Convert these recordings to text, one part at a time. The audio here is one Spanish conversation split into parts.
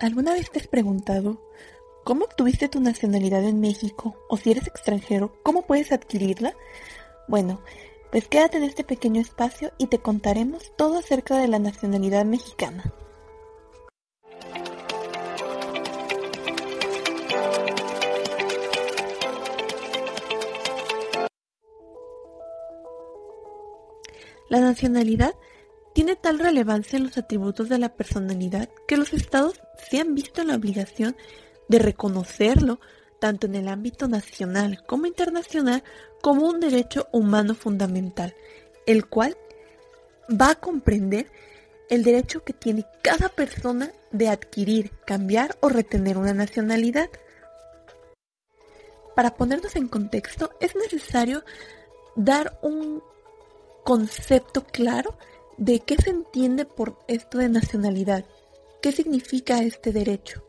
¿Alguna vez te has preguntado cómo obtuviste tu nacionalidad en México o si eres extranjero, cómo puedes adquirirla? Bueno, pues quédate en este pequeño espacio y te contaremos todo acerca de la nacionalidad mexicana. La nacionalidad tiene tal relevancia en los atributos de la personalidad que los estados se han visto en la obligación de reconocerlo tanto en el ámbito nacional como internacional como un derecho humano fundamental, el cual va a comprender el derecho que tiene cada persona de adquirir, cambiar o retener una nacionalidad. Para ponernos en contexto, es necesario dar un concepto claro de qué se entiende por esto de nacionalidad, qué significa este derecho.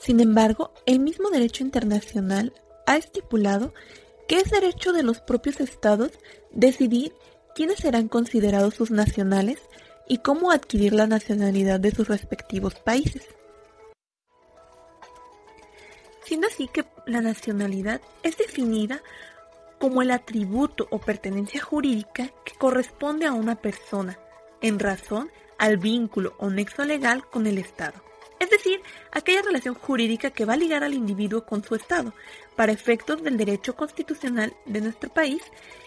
Sin embargo, el mismo derecho internacional ha estipulado que es derecho de los propios estados decidir quiénes serán considerados sus nacionales y cómo adquirir la nacionalidad de sus respectivos países. Siendo así que la nacionalidad es definida como el atributo o pertenencia jurídica que corresponde a una persona en razón al vínculo o nexo legal con el Estado. Es decir, aquella relación jurídica que va a ligar al individuo con su Estado. Para efectos del derecho constitucional de nuestro país,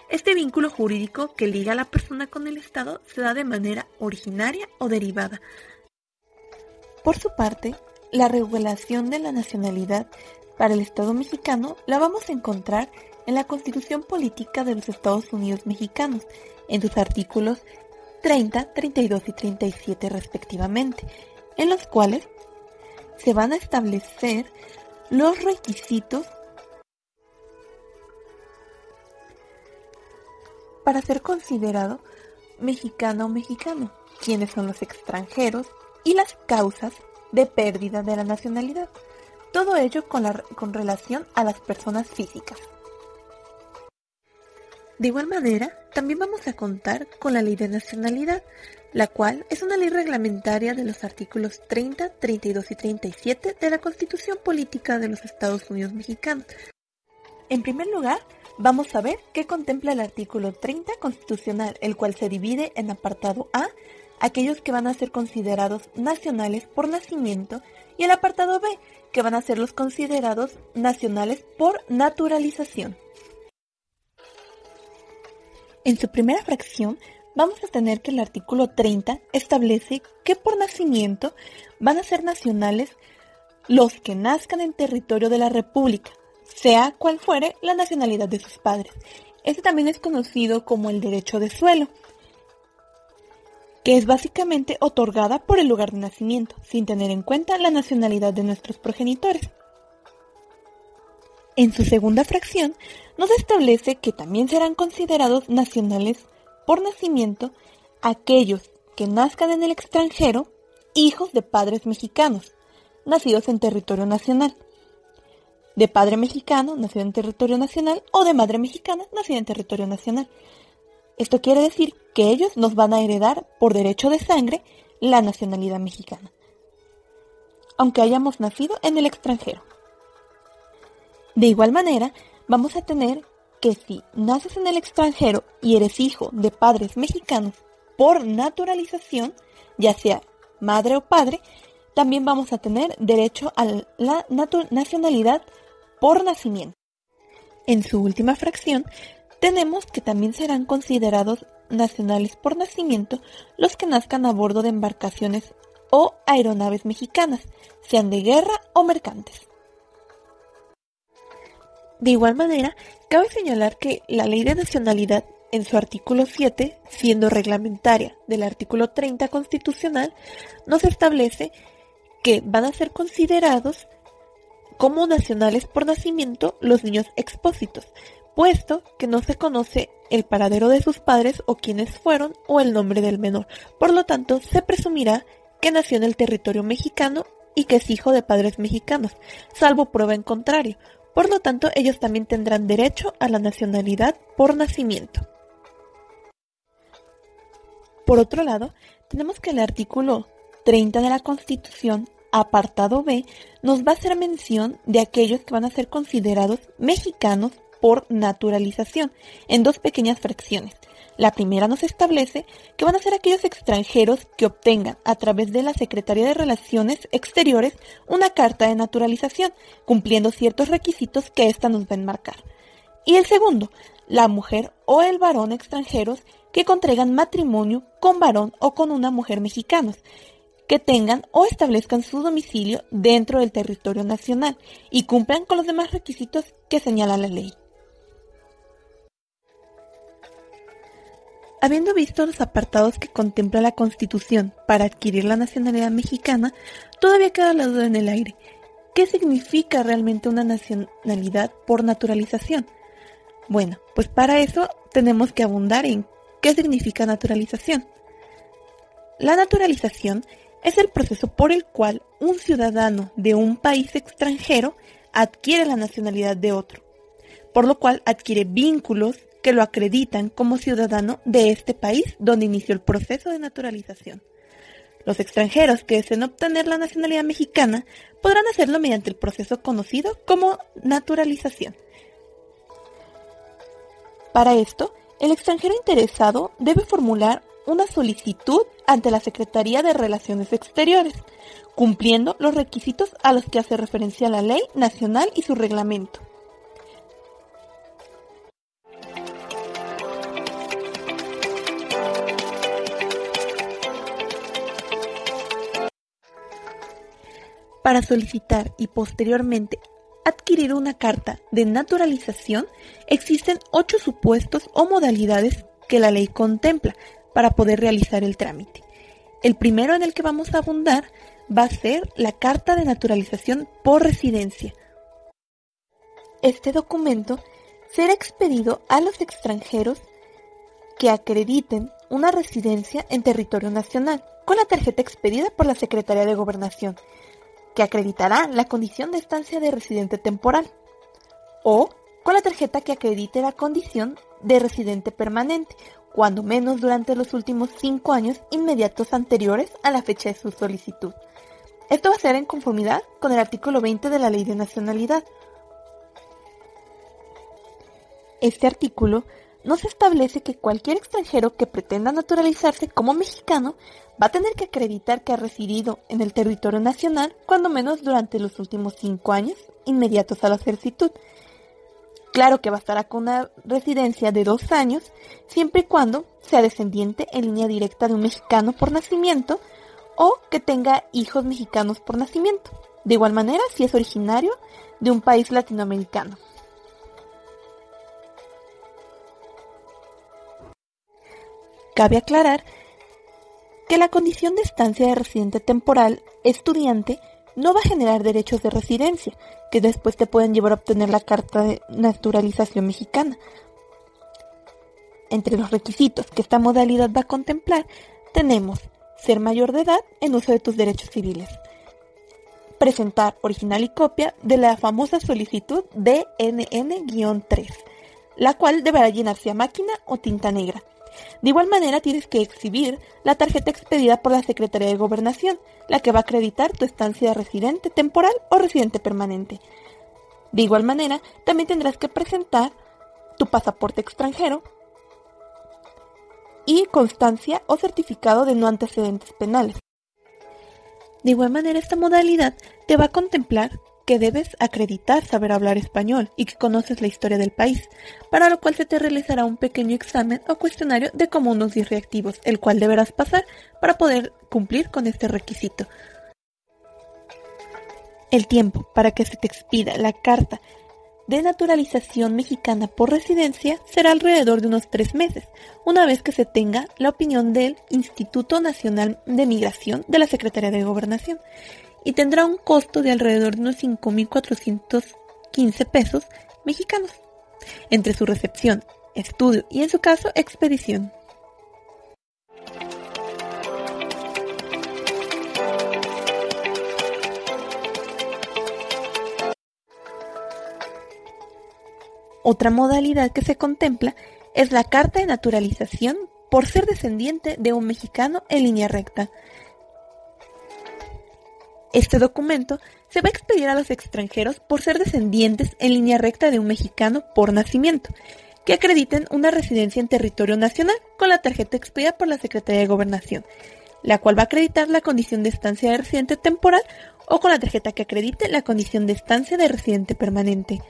este vínculo jurídico que liga a la persona con el Estado se da de manera originaria o derivada. Por su parte, la regulación de la nacionalidad para el Estado mexicano la vamos a encontrar en la Constitución Política de los Estados Unidos Mexicanos, en sus artículos 30, 32 y 37 respectivamente, en los cuales se van a establecer los requisitos para ser considerado mexicano o mexicano, quiénes son los extranjeros y las causas de pérdida de la nacionalidad. Todo ello con, con relación a las personas físicas. De igual manera, también vamos a contar con la Ley de Nacionalidad, la cual es una ley reglamentaria de los artículos 30, 32 y 37 de la Constitución Política de los Estados Unidos Mexicanos. En primer lugar, vamos a ver qué contempla el artículo 30 constitucional, el cual se divide en apartado A, aquellos que van a ser considerados nacionales por nacimiento, y el apartado B, que van a ser los considerados nacionales por naturalización. En su primera fracción vamos a tener que el artículo 30 establece que por nacimiento van a ser nacionales los que nazcan en territorio de la República, sea cual fuere la nacionalidad de sus padres. Este también es conocido como el derecho de suelo, que es básicamente otorgada por el lugar de nacimiento, sin tener en cuenta la nacionalidad de nuestros progenitores. En su segunda fracción, nos establece que también serán considerados nacionales por nacimiento aquellos que nazcan en el extranjero, hijos de padres mexicanos, nacidos en territorio nacional, de padre mexicano, nacido en territorio nacional, o de madre mexicana, nacida en territorio nacional. Esto quiere decir que ellos nos van a heredar por derecho de sangre la nacionalidad mexicana, aunque hayamos nacido en el extranjero. De igual manera, vamos a tener que si naces en el extranjero y eres hijo de padres mexicanos por naturalización, ya sea madre o padre, también vamos a tener derecho a la nacionalidad por nacimiento. En su última fracción, tenemos que también serán considerados nacionales por nacimiento los que nazcan a bordo de embarcaciones o aeronaves mexicanas, sean de guerra o mercantes. De igual manera, cabe señalar que la Ley de Nacionalidad en su artículo 7, siendo reglamentaria del artículo 30 constitucional, nos establece que van a ser considerados como nacionales por nacimiento los niños expósitos, puesto que no se conoce el paradero de sus padres o quienes fueron o el nombre del menor. Por lo tanto, se presumirá que nació en el territorio mexicano y que es hijo de padres mexicanos, salvo prueba en contrario, por lo tanto, ellos también tendrán derecho a la nacionalidad por nacimiento. Por otro lado, tenemos que el artículo 30 de la Constitución, apartado B, nos va a hacer mención de aquellos que van a ser considerados mexicanos por naturalización, en dos pequeñas fracciones. La primera nos establece que van a ser aquellos extranjeros que obtengan a través de la Secretaría de Relaciones Exteriores una carta de naturalización, cumpliendo ciertos requisitos que ésta nos va a enmarcar. Y el segundo, la mujer o el varón extranjeros que contraigan matrimonio con varón o con una mujer mexicanos, que tengan o establezcan su domicilio dentro del territorio nacional y cumplan con los demás requisitos que señala la ley. Habiendo visto los apartados que contempla la Constitución para adquirir la nacionalidad mexicana, todavía queda la duda en el aire. ¿Qué significa realmente una nacionalidad por naturalización? Bueno, pues para eso tenemos que abundar en qué significa naturalización. La naturalización es el proceso por el cual un ciudadano de un país extranjero adquiere la nacionalidad de otro, por lo cual adquiere vínculos que lo acreditan como ciudadano de este país donde inició el proceso de naturalización. Los extranjeros que deseen obtener la nacionalidad mexicana podrán hacerlo mediante el proceso conocido como naturalización. Para esto, el extranjero interesado debe formular una solicitud ante la Secretaría de Relaciones Exteriores, cumpliendo los requisitos a los que hace referencia la ley nacional y su reglamento. Para solicitar y posteriormente adquirir una carta de naturalización, existen ocho supuestos o modalidades que la ley contempla para poder realizar el trámite. El primero en el que vamos a abundar va a ser la carta de naturalización por residencia. Este documento será expedido a los extranjeros que acrediten una residencia en territorio nacional con la tarjeta expedida por la Secretaría de Gobernación que acreditará la condición de estancia de residente temporal, o con la tarjeta que acredite la condición de residente permanente, cuando menos durante los últimos cinco años inmediatos anteriores a la fecha de su solicitud. Esto va a ser en conformidad con el artículo 20 de la Ley de Nacionalidad. Este artículo nos establece que cualquier extranjero que pretenda naturalizarse como mexicano va a tener que acreditar que ha residido en el territorio nacional cuando menos durante los últimos cinco años inmediatos a la solicitud. Claro que bastará con una residencia de dos años, siempre y cuando sea descendiente en línea directa de un mexicano por nacimiento o que tenga hijos mexicanos por nacimiento. De igual manera, si es originario de un país latinoamericano. Cabe aclarar que la condición de estancia de residente temporal estudiante no va a generar derechos de residencia, que después te pueden llevar a obtener la carta de naturalización mexicana. Entre los requisitos que esta modalidad va a contemplar, tenemos ser mayor de edad en uso de tus derechos civiles, presentar original y copia de la famosa solicitud DNN-3, la cual deberá llenarse a máquina o tinta negra de igual manera tienes que exhibir la tarjeta expedida por la Secretaría de Gobernación, la que va a acreditar tu estancia de residente temporal o residente permanente. De igual manera, también tendrás que presentar tu pasaporte extranjero y constancia o certificado de no antecedentes penales. De igual manera, esta modalidad te va a contemplar que debes acreditar saber hablar español y que conoces la historia del país, para lo cual se te realizará un pequeño examen o cuestionario de como unos 10 reactivos, el cual deberás pasar para poder cumplir con este requisito. El tiempo para que se te expida la carta de naturalización mexicana por residencia será alrededor de unos tres meses, una vez que se tenga la opinión del Instituto Nacional de Migración de la Secretaría de Gobernación y tendrá un costo de alrededor de unos 5.415 pesos mexicanos entre su recepción, estudio y en su caso expedición. Otra modalidad que se contempla es la carta de naturalización por ser descendiente de un mexicano en línea recta, Este documento se va a expedir a los extranjeros por ser descendientes en línea recta de un mexicano por nacimiento, que acrediten una residencia en territorio nacional con la tarjeta expedida por la Secretaría de Gobernación, la cual va a acreditar la condición de estancia de residente temporal o con la tarjeta que acredite la condición de estancia de residente permanente,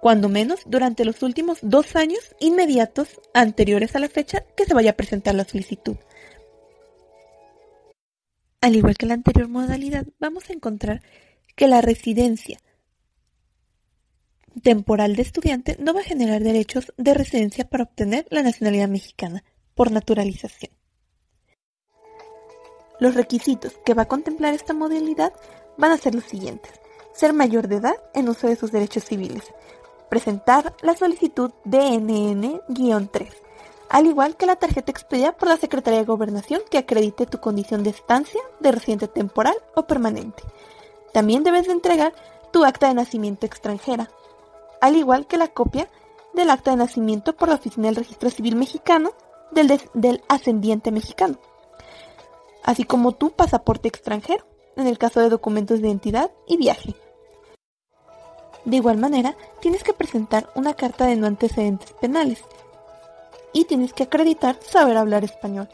cuando menos durante los últimos dos años inmediatos anteriores a la fecha que se vaya a presentar la solicitud. Al igual que la anterior modalidad, vamos a encontrar que la residencia temporal de estudiante no va a generar derechos de residencia para obtener la nacionalidad mexicana por naturalización. Los requisitos que va a contemplar esta modalidad van a ser los siguientes. Ser mayor de edad en uso de sus derechos civiles. Presentar la solicitud DNN-3 al igual que la tarjeta expedida por la Secretaría de Gobernación que acredite tu condición de estancia de residente temporal o permanente. También debes de entregar tu acta de nacimiento extranjera, al igual que la copia del acta de nacimiento por la Oficina del Registro Civil Mexicano del ascendiente mexicano, así como tu pasaporte extranjero, en el caso de documentos de identidad y viaje. De igual manera, tienes que presentar una carta de no antecedentes penales, y tienes que acreditar saber hablar español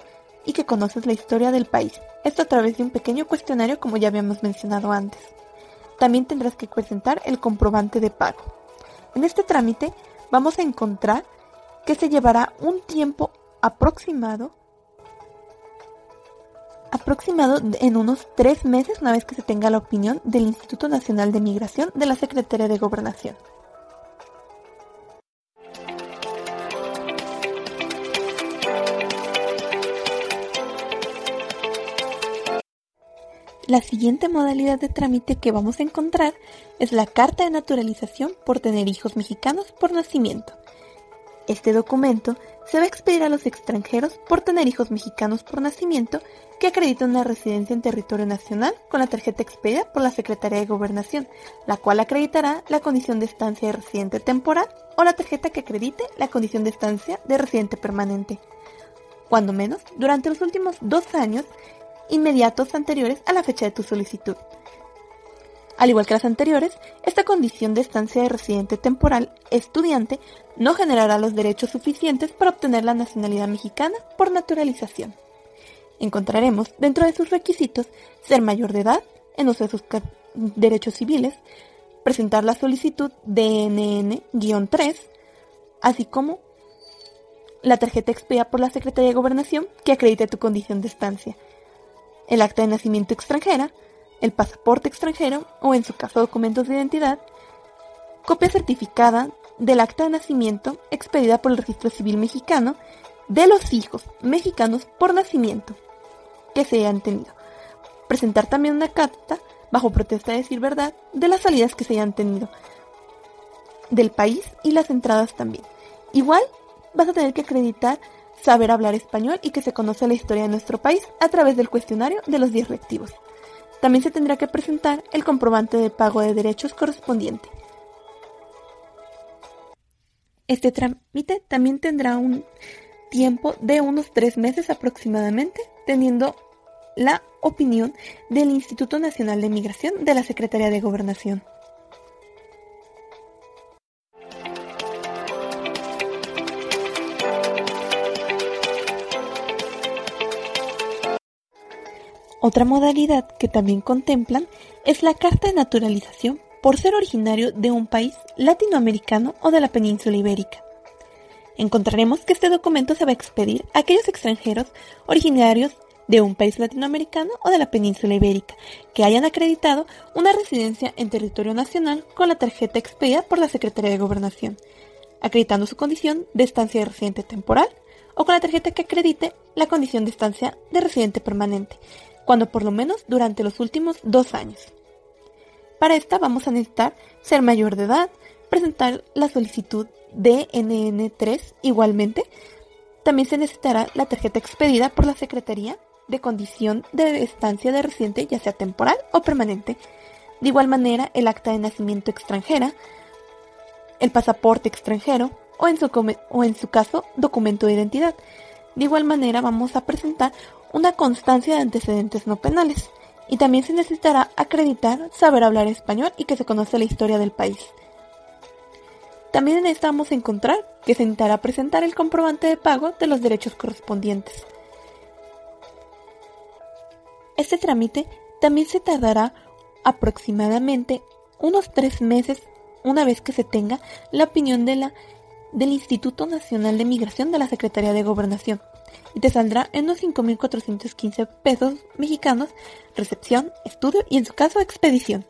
y que conoces la historia del país. Esto a través de un pequeño cuestionario como ya habíamos mencionado antes. También tendrás que presentar el comprobante de pago. En este trámite vamos a encontrar que se llevará un tiempo aproximado aproximado en unos tres meses una vez que se tenga la opinión del Instituto Nacional de Migración de la Secretaría de Gobernación. La siguiente modalidad de trámite que vamos a encontrar es la carta de naturalización por tener hijos mexicanos por nacimiento. Este documento se va a expedir a los extranjeros por tener hijos mexicanos por nacimiento que acreditan una residencia en territorio nacional con la tarjeta expedida por la Secretaría de Gobernación, la cual acreditará la condición de estancia de residente temporal o la tarjeta que acredite la condición de estancia de residente permanente. Cuando menos, durante los últimos dos años, inmediatos anteriores a la fecha de tu solicitud. Al igual que las anteriores, esta condición de estancia de residente temporal estudiante no generará los derechos suficientes para obtener la nacionalidad mexicana por naturalización. Encontraremos dentro de sus requisitos ser mayor de edad en uso de sus derechos civiles, presentar la solicitud DNN-3, así como la tarjeta expedida por la Secretaría de Gobernación que acredite tu condición de estancia, el acta de nacimiento extranjera, el pasaporte extranjero o en su caso documentos de identidad, copia certificada del acta de nacimiento expedida por el Registro Civil Mexicano de los hijos mexicanos por nacimiento que se hayan tenido. Presentar también una carta bajo protesta de decir verdad de las salidas que se hayan tenido del país y las entradas también. Igual vas a tener que acreditar saber hablar español y que se conoce la historia de nuestro país a través del cuestionario de los directivos. También se tendrá que presentar el comprobante de pago de derechos correspondiente. Este trámite también tendrá un tiempo de unos tres meses aproximadamente, teniendo la opinión del Instituto Nacional de Migración de la Secretaría de Gobernación. Otra modalidad que también contemplan es la carta de naturalización por ser originario de un país latinoamericano o de la península ibérica. Encontraremos que este documento se va a expedir a aquellos extranjeros originarios de un país latinoamericano o de la península ibérica que hayan acreditado una residencia en territorio nacional con la tarjeta expedida por la Secretaría de Gobernación, acreditando su condición de estancia de residente temporal o con la tarjeta que acredite la condición de estancia de residente permanente, cuando por lo menos durante los últimos dos años. Para esta vamos a necesitar ser mayor de edad, presentar la solicitud de NN3 igualmente. También se necesitará la tarjeta expedida por la Secretaría de condición de estancia de residente, ya sea temporal o permanente. De igual manera, el acta de nacimiento extranjera, el pasaporte extranjero o en su, o en su caso documento de identidad. De igual manera vamos a presentar una constancia de antecedentes no penales y también se necesitará acreditar saber hablar español y que se conoce la historia del país. También a encontrar que se necesitará presentar el comprobante de pago de los derechos correspondientes. Este trámite también se tardará aproximadamente unos tres meses una vez que se tenga la opinión de la, del Instituto Nacional de Migración de la Secretaría de Gobernación y te saldrá en unos 5.415 pesos mexicanos, recepción, estudio y en su caso expedición.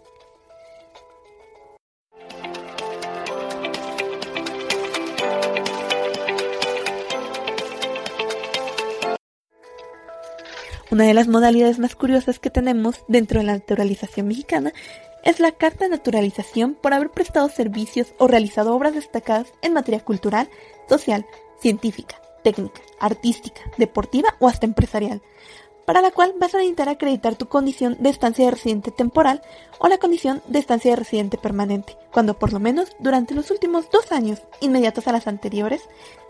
Una de las modalidades más curiosas que tenemos dentro de la naturalización mexicana es la carta de naturalización por haber prestado servicios o realizado obras destacadas en materia cultural, social, científica, técnica, artística, deportiva o hasta empresarial, para la cual vas a necesitar acreditar tu condición de estancia de residente temporal o la condición de estancia de residente permanente, cuando por lo menos durante los últimos dos años inmediatos a las anteriores,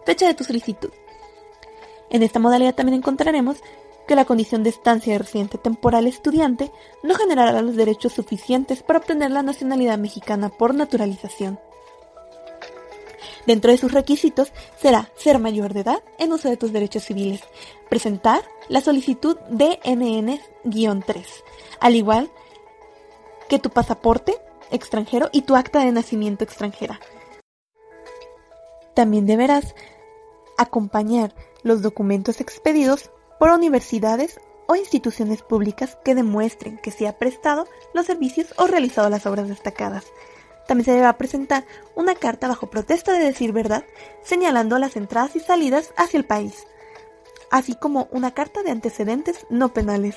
fecha de tu solicitud. En esta modalidad también encontraremos que la condición de estancia de residente temporal estudiante no generará los derechos suficientes para obtener la nacionalidad mexicana por naturalización. Dentro de sus requisitos será ser mayor de edad en uso de tus derechos civiles, presentar la solicitud DNN-3, al igual que tu pasaporte extranjero y tu acta de nacimiento extranjera. También deberás acompañar los documentos expedidos por universidades o instituciones públicas que demuestren que se ha prestado los servicios o realizado las obras destacadas. También se deberá presentar una carta bajo protesta de decir verdad, señalando las entradas y salidas hacia el país, así como una carta de antecedentes no penales,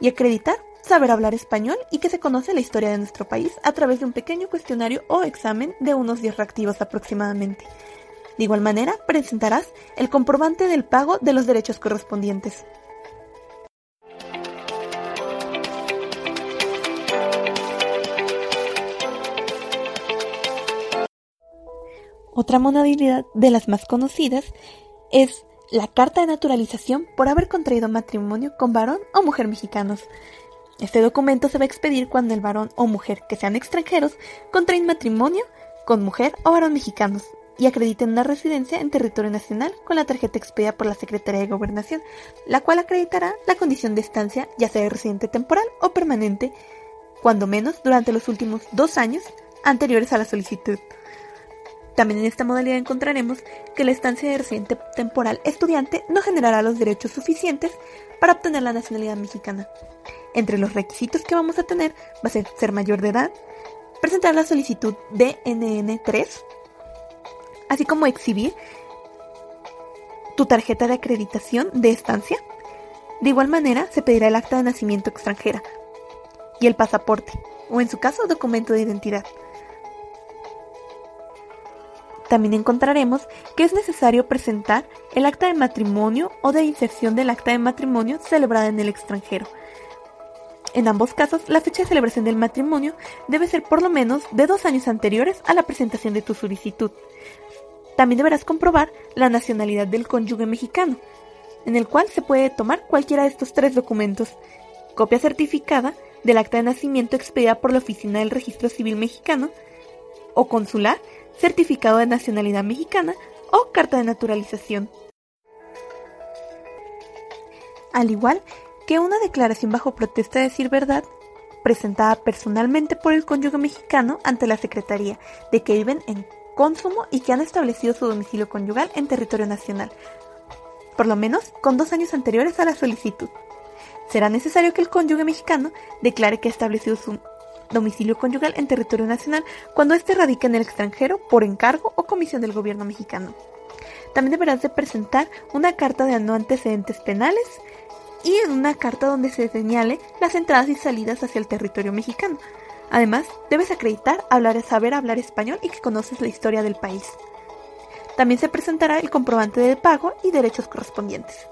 y acreditar saber hablar español y que se conoce la historia de nuestro país a través de un pequeño cuestionario o examen de unos 10 reactivos aproximadamente. De igual manera, presentarás el comprobante del pago de los derechos correspondientes. Otra modalidad de las más conocidas es la carta de naturalización por haber contraído matrimonio con varón o mujer mexicanos. Este documento se va a expedir cuando el varón o mujer que sean extranjeros contraen matrimonio con mujer o varón mexicanos y acrediten una residencia en territorio nacional con la tarjeta expedida por la Secretaría de Gobernación, la cual acreditará la condición de estancia, ya sea de residente temporal o permanente, cuando menos durante los últimos dos años anteriores a la solicitud. También en esta modalidad encontraremos que la estancia de residente temporal estudiante no generará los derechos suficientes para obtener la nacionalidad mexicana. Entre los requisitos que vamos a tener va a ser ser mayor de edad, presentar la solicitud DNN3, así como exhibir tu tarjeta de acreditación de estancia. De igual manera, se pedirá el acta de nacimiento extranjera y el pasaporte, o en su caso, documento de identidad. También encontraremos que es necesario presentar el acta de matrimonio o de inserción del acta de matrimonio celebrada en el extranjero. En ambos casos, la fecha de celebración del matrimonio debe ser por lo menos de dos años anteriores a la presentación de tu solicitud. También deberás comprobar la nacionalidad del cónyuge mexicano, en el cual se puede tomar cualquiera de estos tres documentos. Copia certificada del acta de nacimiento expedida por la Oficina del Registro Civil Mexicano, o consular, certificado de nacionalidad mexicana o carta de naturalización. Al igual que una declaración bajo protesta de decir verdad, presentada personalmente por el cónyuge mexicano ante la Secretaría de que viven en consumo y que han establecido su domicilio conyugal en territorio nacional, por lo menos con dos años anteriores a la solicitud. Será necesario que el cónyuge mexicano declare que ha establecido su domicilio conyugal en territorio nacional cuando éste radica en el extranjero por encargo o comisión del gobierno mexicano. También deberás de presentar una carta de no antecedentes penales y una carta donde se señale las entradas y salidas hacia el territorio mexicano, Además, debes acreditar hablar, saber hablar español y que conoces la historia del país. También se presentará el comprobante de pago y derechos correspondientes.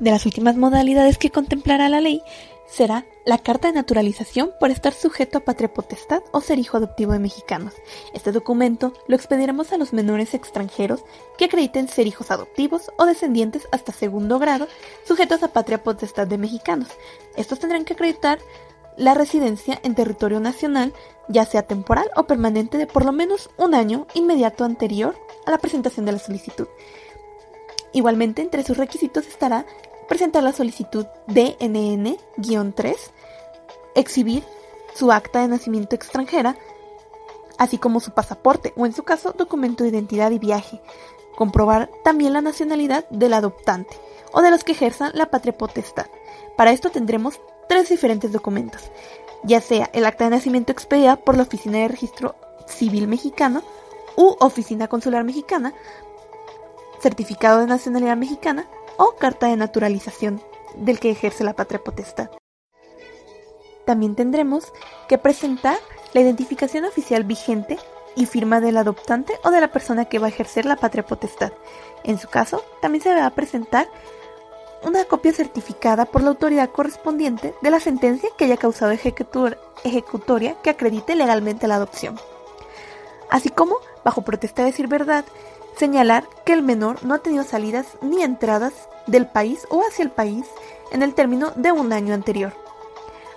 De las últimas modalidades que contemplará la ley será la carta de naturalización por estar sujeto a patria potestad o ser hijo adoptivo de mexicanos. Este documento lo expediremos a los menores extranjeros que acrediten ser hijos adoptivos o descendientes hasta segundo grado sujetos a patria potestad de mexicanos. Estos tendrán que acreditar la residencia en territorio nacional, ya sea temporal o permanente de por lo menos un año inmediato anterior a la presentación de la solicitud. Igualmente, entre sus requisitos estará presentar la solicitud DNN-3, exhibir su acta de nacimiento extranjera, así como su pasaporte o en su caso documento de identidad y viaje, comprobar también la nacionalidad del adoptante o de los que ejerzan la patria potestad. Para esto tendremos tres diferentes documentos, ya sea el acta de nacimiento expedida por la Oficina de Registro Civil Mexicano u Oficina Consular Mexicana, certificado de nacionalidad mexicana o carta de naturalización del que ejerce la patria potestad. También tendremos que presentar la identificación oficial vigente y firma del adoptante o de la persona que va a ejercer la patria potestad. En su caso, también se va a presentar una copia certificada por la autoridad correspondiente de la sentencia que haya causado ejecutoria que acredite legalmente la adopción. Así como, bajo protesta de decir verdad, señalar que el menor no ha tenido salidas ni entradas del país o hacia el país en el término de un año anterior.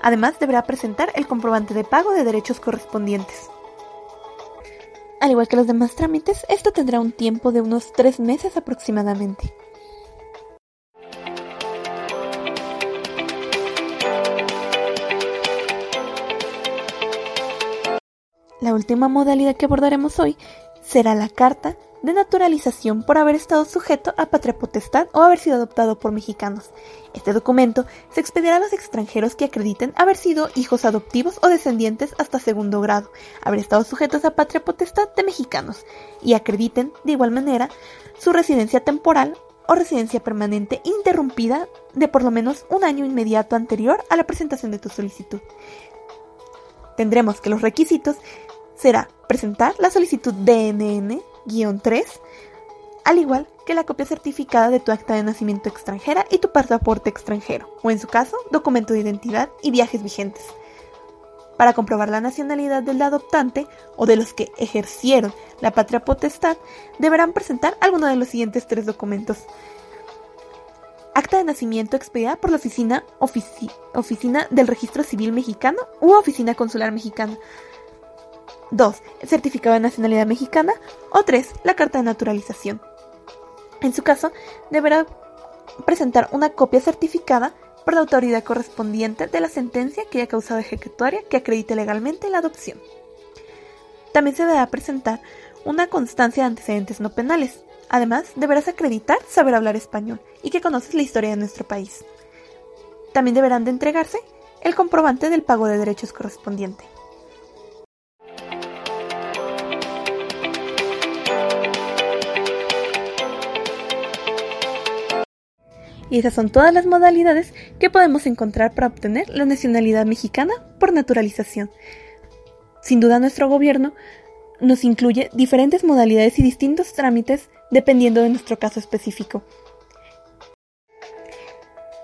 Además, deberá presentar el comprobante de pago de derechos correspondientes. Al igual que los demás trámites, esto tendrá un tiempo de unos tres meses aproximadamente. La última modalidad que abordaremos hoy será la carta de naturalización por haber estado sujeto a patria potestad o haber sido adoptado por mexicanos. Este documento se expedirá a los extranjeros que acrediten haber sido hijos adoptivos o descendientes hasta segundo grado, haber estado sujetos a patria potestad de mexicanos y acrediten, de igual manera, su residencia temporal o residencia permanente interrumpida de por lo menos un año inmediato anterior a la presentación de tu solicitud. Tendremos que los requisitos será presentar la solicitud DNN 3, al igual que la copia certificada de tu acta de nacimiento extranjera y tu pasaporte extranjero, o en su caso, documento de identidad y viajes vigentes. Para comprobar la nacionalidad del adoptante o de los que ejercieron la patria potestad, deberán presentar alguno de los siguientes tres documentos. Acta de nacimiento expedida por la oficina, oficina del Registro Civil Mexicano u Oficina Consular Mexicana, 2. El certificado de nacionalidad mexicana. O 3. La carta de naturalización. En su caso, deberá presentar una copia certificada por la autoridad correspondiente de la sentencia que haya causado ejecutoria que acredite legalmente la adopción. También se deberá presentar una constancia de antecedentes no penales. Además, deberás acreditar saber hablar español y que conoces la historia de nuestro país. También deberán de entregarse el comprobante del pago de derechos correspondiente. Y esas son todas las modalidades que podemos encontrar para obtener la nacionalidad mexicana por naturalización. Sin duda nuestro gobierno nos incluye diferentes modalidades y distintos trámites dependiendo de nuestro caso específico.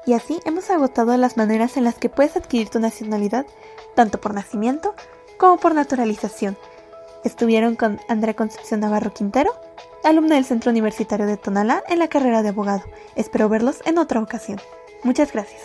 Y así hemos agotado las maneras en las que puedes adquirir tu nacionalidad, tanto por nacimiento como por naturalización. Estuvieron con Andrea Concepción Navarro Quintero, alumna del Centro Universitario de Tonalá en la carrera de abogado. Espero verlos en otra ocasión. Muchas gracias.